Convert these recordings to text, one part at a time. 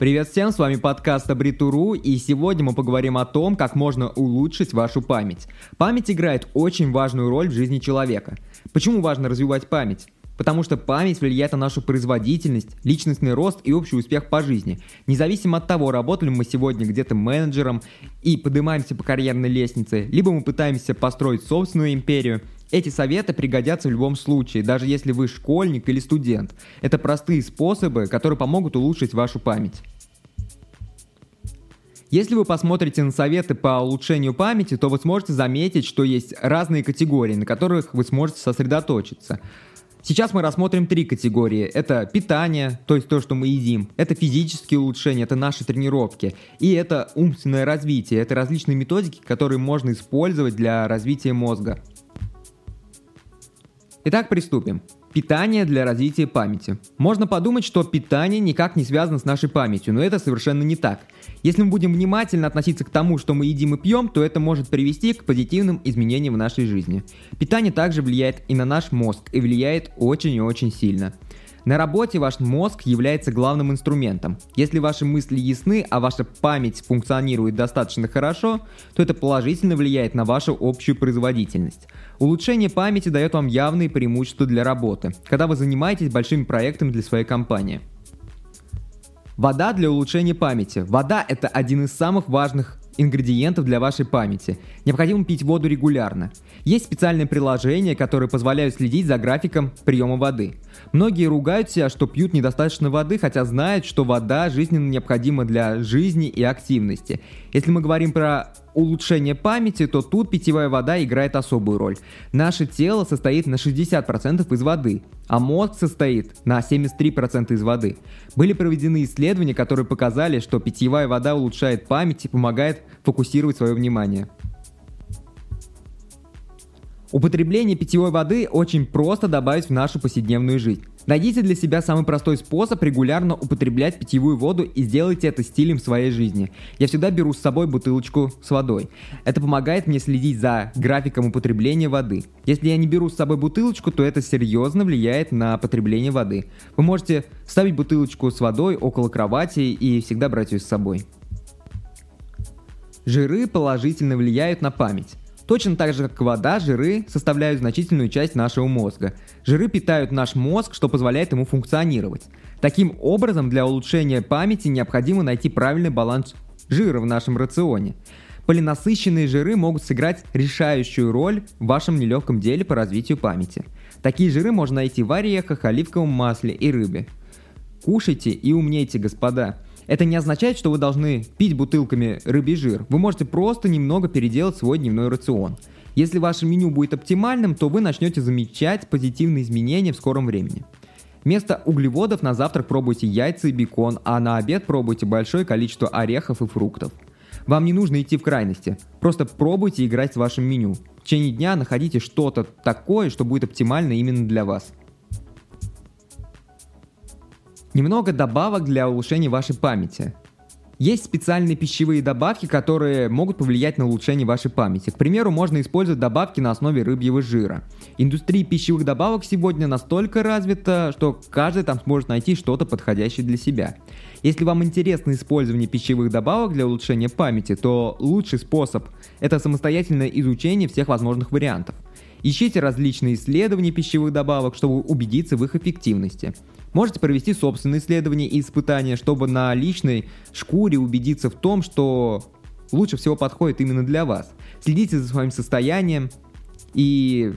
Привет всем, с вами подкаст Абритуру, и сегодня мы поговорим о том, как можно улучшить вашу память. Память играет очень важную роль в жизни человека. Почему важно развивать память? Потому что память влияет на нашу производительность, личностный рост и общий успех по жизни. Независимо от того, работали мы сегодня где-то менеджером и поднимаемся по карьерной лестнице, либо мы пытаемся построить собственную империю, эти советы пригодятся в любом случае, даже если вы школьник или студент. Это простые способы, которые помогут улучшить вашу память. Если вы посмотрите на советы по улучшению памяти, то вы сможете заметить, что есть разные категории, на которых вы сможете сосредоточиться. Сейчас мы рассмотрим три категории. Это питание, то есть то, что мы едим. Это физические улучшения, это наши тренировки. И это умственное развитие, это различные методики, которые можно использовать для развития мозга. Итак, приступим. Питание для развития памяти. Можно подумать, что питание никак не связано с нашей памятью, но это совершенно не так. Если мы будем внимательно относиться к тому, что мы едим и пьем, то это может привести к позитивным изменениям в нашей жизни. Питание также влияет и на наш мозг, и влияет очень и очень сильно. На работе ваш мозг является главным инструментом. Если ваши мысли ясны, а ваша память функционирует достаточно хорошо, то это положительно влияет на вашу общую производительность. Улучшение памяти дает вам явные преимущества для работы, когда вы занимаетесь большими проектами для своей компании. Вода для улучшения памяти. Вода – это один из самых важных ингредиентов для вашей памяти. Необходимо пить воду регулярно. Есть специальные приложения, которые позволяют следить за графиком приема воды. Многие ругают себя, что пьют недостаточно воды, хотя знают, что вода жизненно необходима для жизни и активности. Если мы говорим про улучшение памяти, то тут питьевая вода играет особую роль. Наше тело состоит на 60% из воды, а мозг состоит на 73% из воды. Были проведены исследования, которые показали, что питьевая вода улучшает память и помогает фокусировать свое внимание. Употребление питьевой воды очень просто добавить в нашу повседневную жизнь. Найдите для себя самый простой способ регулярно употреблять питьевую воду и сделайте это стилем своей жизни. Я всегда беру с собой бутылочку с водой. Это помогает мне следить за графиком употребления воды. Если я не беру с собой бутылочку, то это серьезно влияет на потребление воды. Вы можете ставить бутылочку с водой около кровати и всегда брать ее с собой. Жиры положительно влияют на память. Точно так же, как вода, жиры составляют значительную часть нашего мозга. Жиры питают наш мозг, что позволяет ему функционировать. Таким образом, для улучшения памяти необходимо найти правильный баланс жира в нашем рационе. Полинасыщенные жиры могут сыграть решающую роль в вашем нелегком деле по развитию памяти. Такие жиры можно найти в орехах, оливковом масле и рыбе. Кушайте и умнейте, господа. Это не означает, что вы должны пить бутылками рыбий жир. Вы можете просто немного переделать свой дневной рацион. Если ваше меню будет оптимальным, то вы начнете замечать позитивные изменения в скором времени. Вместо углеводов на завтрак пробуйте яйца и бекон, а на обед пробуйте большое количество орехов и фруктов. Вам не нужно идти в крайности, просто пробуйте играть с вашим меню. В течение дня находите что-то такое, что будет оптимально именно для вас. Немного добавок для улучшения вашей памяти. Есть специальные пищевые добавки, которые могут повлиять на улучшение вашей памяти. К примеру, можно использовать добавки на основе рыбьего жира. Индустрия пищевых добавок сегодня настолько развита, что каждый там сможет найти что-то подходящее для себя. Если вам интересно использование пищевых добавок для улучшения памяти, то лучший способ – это самостоятельное изучение всех возможных вариантов. Ищите различные исследования пищевых добавок, чтобы убедиться в их эффективности. Можете провести собственные исследования и испытания, чтобы на личной шкуре убедиться в том, что лучше всего подходит именно для вас. Следите за своим состоянием, и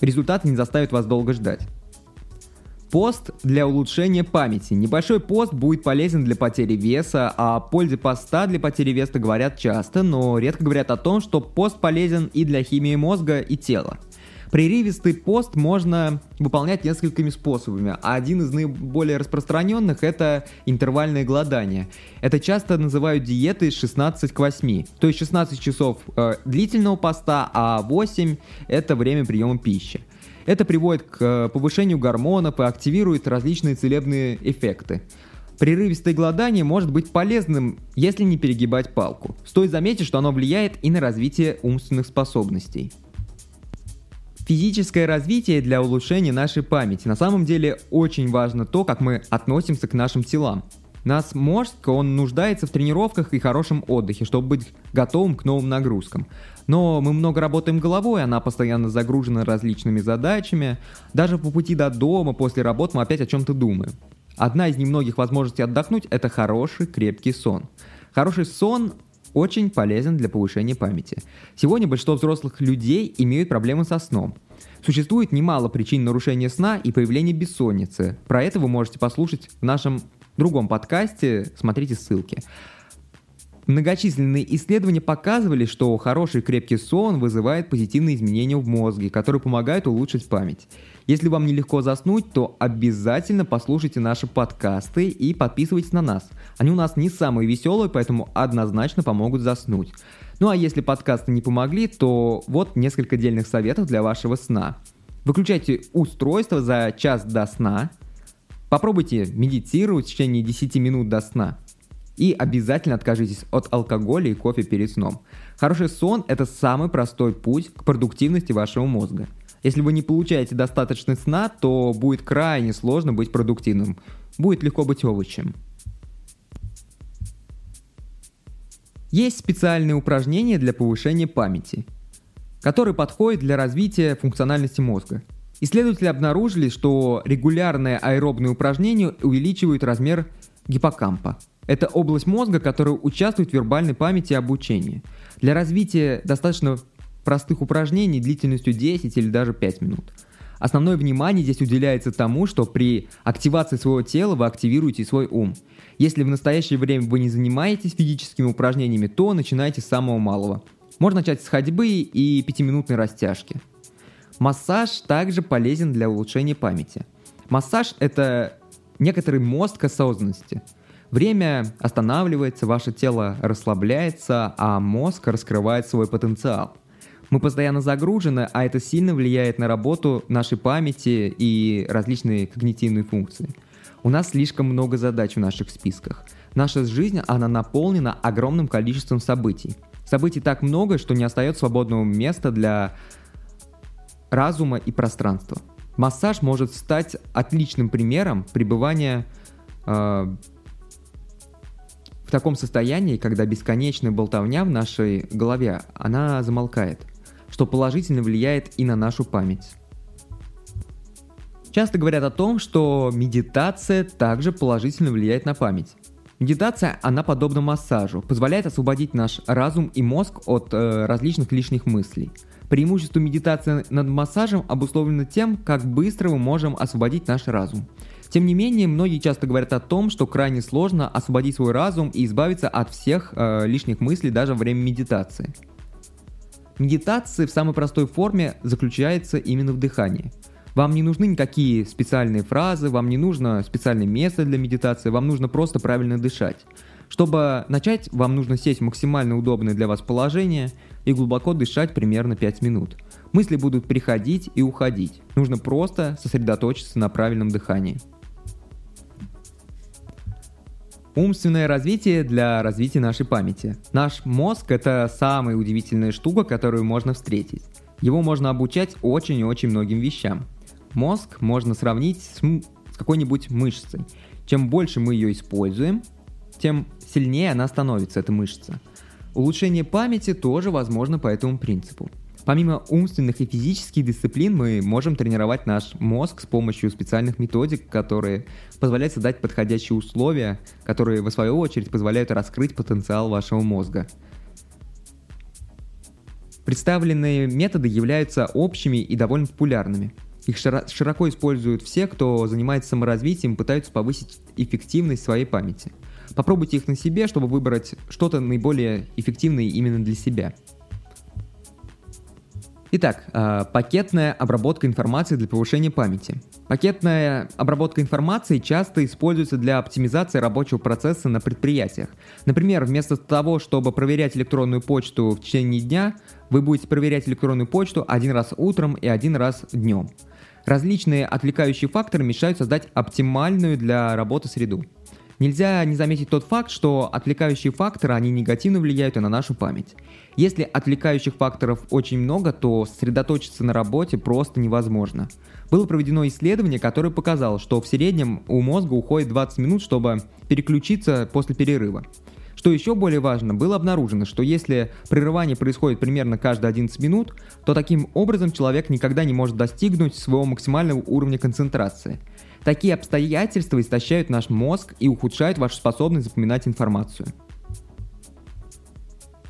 результаты не заставят вас долго ждать. Пост для улучшения памяти. Небольшой пост будет полезен для потери веса, а о пользе поста для потери веса говорят часто, но редко говорят о том, что пост полезен и для химии мозга и тела. Прерывистый пост можно выполнять несколькими способами, а один из наиболее распространенных это интервальное голодание. Это часто называют диетой 16 к 8, то есть 16 часов э, длительного поста, а 8 это время приема пищи. Это приводит к э, повышению гормонов и активирует различные целебные эффекты. Прерывистое голодание может быть полезным, если не перегибать палку. Стоит заметить, что оно влияет и на развитие умственных способностей. Физическое развитие для улучшения нашей памяти. На самом деле очень важно то, как мы относимся к нашим телам. Нас мозг, он нуждается в тренировках и хорошем отдыхе, чтобы быть готовым к новым нагрузкам. Но мы много работаем головой, она постоянно загружена различными задачами. Даже по пути до дома, после работы мы опять о чем-то думаем. Одна из немногих возможностей отдохнуть – это хороший крепкий сон. Хороший сон очень полезен для повышения памяти. Сегодня большинство взрослых людей имеют проблемы со сном. Существует немало причин нарушения сна и появления бессонницы. Про это вы можете послушать в нашем другом подкасте, смотрите ссылки. Многочисленные исследования показывали, что хороший крепкий сон вызывает позитивные изменения в мозге, которые помогают улучшить память. Если вам нелегко заснуть, то обязательно послушайте наши подкасты и подписывайтесь на нас. Они у нас не самые веселые, поэтому однозначно помогут заснуть. Ну а если подкасты не помогли, то вот несколько дельных советов для вашего сна. Выключайте устройство за час до сна. Попробуйте медитировать в течение 10 минут до сна. И обязательно откажитесь от алкоголя и кофе перед сном. Хороший сон – это самый простой путь к продуктивности вашего мозга. Если вы не получаете достаточно сна, то будет крайне сложно быть продуктивным. Будет легко быть овощем. Есть специальные упражнения для повышения памяти, которые подходят для развития функциональности мозга. Исследователи обнаружили, что регулярные аэробные упражнения увеличивают размер гиппокампа – это область мозга, которая участвует в вербальной памяти и обучении. Для развития достаточно простых упражнений длительностью 10 или даже 5 минут. Основное внимание здесь уделяется тому, что при активации своего тела вы активируете свой ум. Если в настоящее время вы не занимаетесь физическими упражнениями, то начинайте с самого малого. Можно начать с ходьбы и 5-минутной растяжки. Массаж также полезен для улучшения памяти. Массаж – это некоторый мост к осознанности – Время останавливается, ваше тело расслабляется, а мозг раскрывает свой потенциал. Мы постоянно загружены, а это сильно влияет на работу нашей памяти и различные когнитивные функции. У нас слишком много задач в наших списках. Наша жизнь, она наполнена огромным количеством событий. Событий так много, что не остается свободного места для разума и пространства. Массаж может стать отличным примером пребывания э, таком состоянии, когда бесконечная болтовня в нашей голове, она замолкает, что положительно влияет и на нашу память. Часто говорят о том, что медитация также положительно влияет на память. Медитация, она подобна массажу, позволяет освободить наш разум и мозг от э, различных лишних мыслей. Преимущество медитации над массажем обусловлено тем, как быстро мы можем освободить наш разум. Тем не менее, многие часто говорят о том, что крайне сложно освободить свой разум и избавиться от всех э, лишних мыслей даже во время медитации. Медитация в самой простой форме заключается именно в дыхании. Вам не нужны никакие специальные фразы, вам не нужно специальное место для медитации, вам нужно просто правильно дышать. Чтобы начать, вам нужно сесть в максимально удобное для вас положение и глубоко дышать примерно 5 минут. Мысли будут приходить и уходить. Нужно просто сосредоточиться на правильном дыхании. Умственное развитие для развития нашей памяти. Наш мозг — это самая удивительная штука, которую можно встретить. Его можно обучать очень и очень многим вещам. Мозг можно сравнить с, с какой-нибудь мышцей. Чем больше мы ее используем, тем сильнее она становится, эта мышца. Улучшение памяти тоже возможно по этому принципу. Помимо умственных и физических дисциплин, мы можем тренировать наш мозг с помощью специальных методик, которые позволяют создать подходящие условия, которые, в свою очередь, позволяют раскрыть потенциал вашего мозга. Представленные методы являются общими и довольно популярными. Их широко используют все, кто занимается саморазвитием, пытаются повысить эффективность своей памяти. Попробуйте их на себе, чтобы выбрать что-то наиболее эффективное именно для себя – Итак, э, пакетная обработка информации для повышения памяти. Пакетная обработка информации часто используется для оптимизации рабочего процесса на предприятиях. Например, вместо того, чтобы проверять электронную почту в течение дня, вы будете проверять электронную почту один раз утром и один раз днем. Различные отвлекающие факторы мешают создать оптимальную для работы среду. Нельзя не заметить тот факт, что отвлекающие факторы, они негативно влияют и на нашу память. Если отвлекающих факторов очень много, то сосредоточиться на работе просто невозможно. Было проведено исследование, которое показало, что в среднем у мозга уходит 20 минут, чтобы переключиться после перерыва. Что еще более важно, было обнаружено, что если прерывание происходит примерно каждые 11 минут, то таким образом человек никогда не может достигнуть своего максимального уровня концентрации. Такие обстоятельства истощают наш мозг и ухудшают вашу способность запоминать информацию.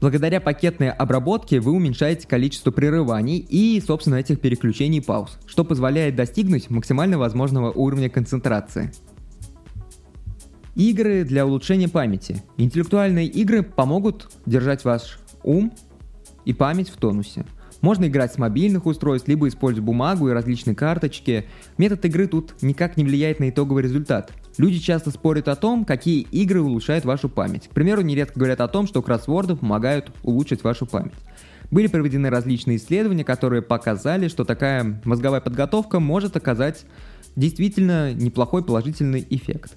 Благодаря пакетной обработке вы уменьшаете количество прерываний и, собственно, этих переключений и пауз, что позволяет достигнуть максимально возможного уровня концентрации. Игры для улучшения памяти. Интеллектуальные игры помогут держать ваш ум и память в тонусе. Можно играть с мобильных устройств, либо использовать бумагу и различные карточки. Метод игры тут никак не влияет на итоговый результат. Люди часто спорят о том, какие игры улучшают вашу память. К примеру, нередко говорят о том, что кроссворды помогают улучшить вашу память. Были проведены различные исследования, которые показали, что такая мозговая подготовка может оказать действительно неплохой положительный эффект.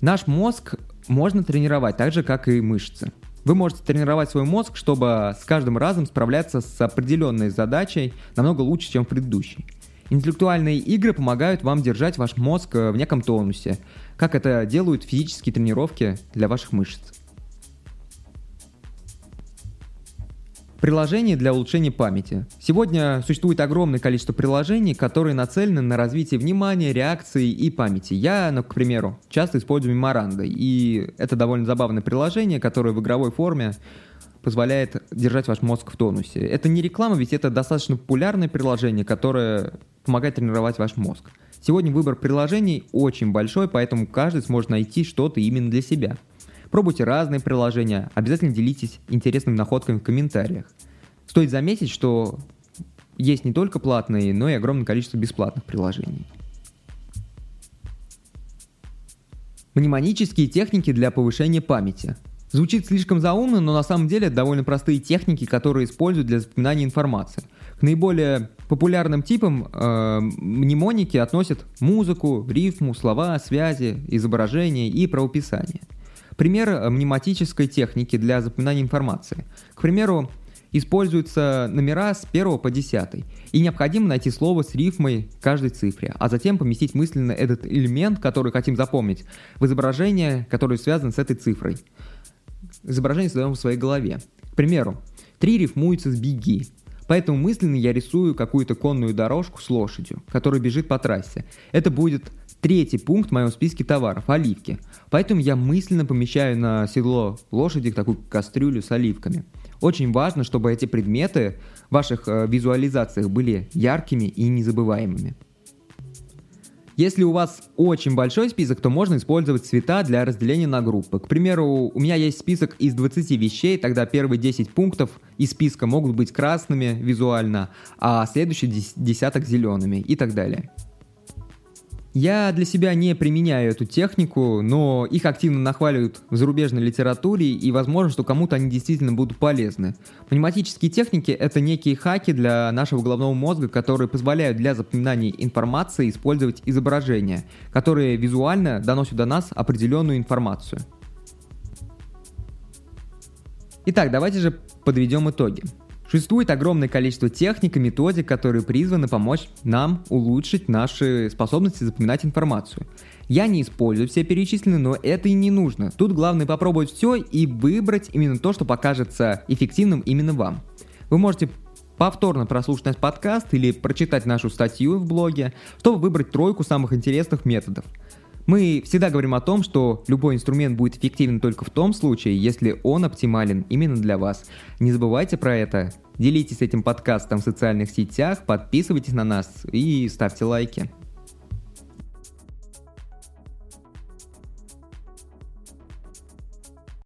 Наш мозг можно тренировать так же, как и мышцы. Вы можете тренировать свой мозг, чтобы с каждым разом справляться с определенной задачей намного лучше, чем в предыдущей. Интеллектуальные игры помогают вам держать ваш мозг в неком тонусе, как это делают физические тренировки для ваших мышц. Приложения для улучшения памяти. Сегодня существует огромное количество приложений, которые нацелены на развитие внимания, реакции и памяти. Я, ну, к примеру, часто использую Memoranda, и это довольно забавное приложение, которое в игровой форме позволяет держать ваш мозг в тонусе. Это не реклама, ведь это достаточно популярное приложение, которое помогает тренировать ваш мозг. Сегодня выбор приложений очень большой, поэтому каждый сможет найти что-то именно для себя – Пробуйте разные приложения, обязательно делитесь интересными находками в комментариях. Стоит заметить, что есть не только платные, но и огромное количество бесплатных приложений. Мнемонические техники для повышения памяти. Звучит слишком заумно, но на самом деле это довольно простые техники, которые используют для запоминания информации. К наиболее популярным типам э, мнемоники относят музыку, рифму, слова, связи, изображения и правописание – Пример э, мнематической техники для запоминания информации. К примеру, используются номера с 1 по 10, и необходимо найти слово с рифмой каждой цифре, а затем поместить мысленно этот элемент, который хотим запомнить, в изображение, которое связано с этой цифрой. Изображение создаем в своей голове. К примеру, 3 рифмуется с «беги», Поэтому мысленно я рисую какую-то конную дорожку с лошадью, которая бежит по трассе. Это будет Третий пункт в моем списке товаров – оливки. Поэтому я мысленно помещаю на седло лошади такую кастрюлю с оливками. Очень важно, чтобы эти предметы в ваших э, визуализациях были яркими и незабываемыми. Если у вас очень большой список, то можно использовать цвета для разделения на группы. К примеру, у меня есть список из 20 вещей, тогда первые 10 пунктов из списка могут быть красными визуально, а следующий десяток зелеными и так далее. Я для себя не применяю эту технику, но их активно нахваливают в зарубежной литературе, и возможно, что кому-то они действительно будут полезны. Пневматические техники — это некие хаки для нашего головного мозга, которые позволяют для запоминания информации использовать изображения, которые визуально доносят до нас определенную информацию. Итак, давайте же подведем итоги. Существует огромное количество техник и методик, которые призваны помочь нам улучшить наши способности запоминать информацию. Я не использую все перечисленные, но это и не нужно. Тут главное попробовать все и выбрать именно то, что покажется эффективным именно вам. Вы можете повторно прослушать подкаст или прочитать нашу статью в блоге, чтобы выбрать тройку самых интересных методов. Мы всегда говорим о том, что любой инструмент будет эффективен только в том случае, если он оптимален именно для вас. Не забывайте про это. Делитесь этим подкастом в социальных сетях, подписывайтесь на нас и ставьте лайки.